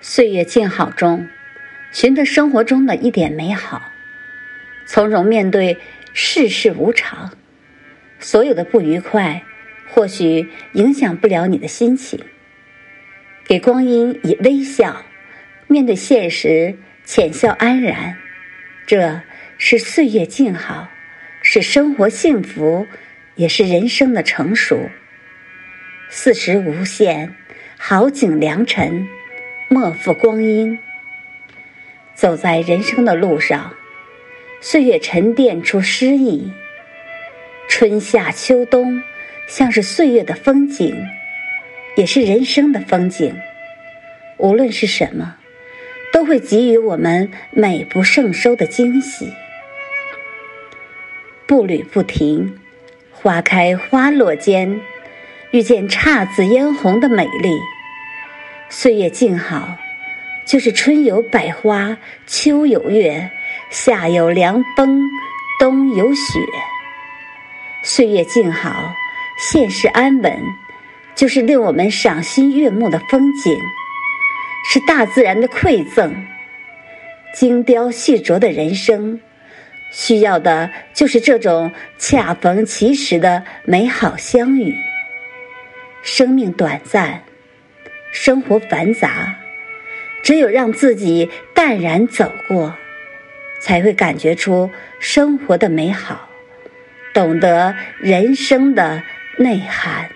岁月静好中，寻得生活中的一点美好，从容面对世事无常。所有的不愉快，或许影响不了你的心情。给光阴以微笑，面对现实浅笑安然，这是岁月静好，是生活幸福，也是人生的成熟。四时无限，好景良辰，莫负光阴。走在人生的路上，岁月沉淀出诗意。春夏秋冬，像是岁月的风景，也是人生的风景。无论是什么，都会给予我们美不胜收的惊喜。步履不停，花开花落间，遇见姹紫嫣红的美丽。岁月静好，就是春有百花，秋有月，夏有凉风，冬有雪。岁月静好，现世安稳，就是令我们赏心悦目的风景，是大自然的馈赠。精雕细琢的人生，需要的就是这种恰逢其时的美好相遇。生命短暂，生活繁杂，只有让自己淡然走过，才会感觉出生活的美好。懂得人生的内涵。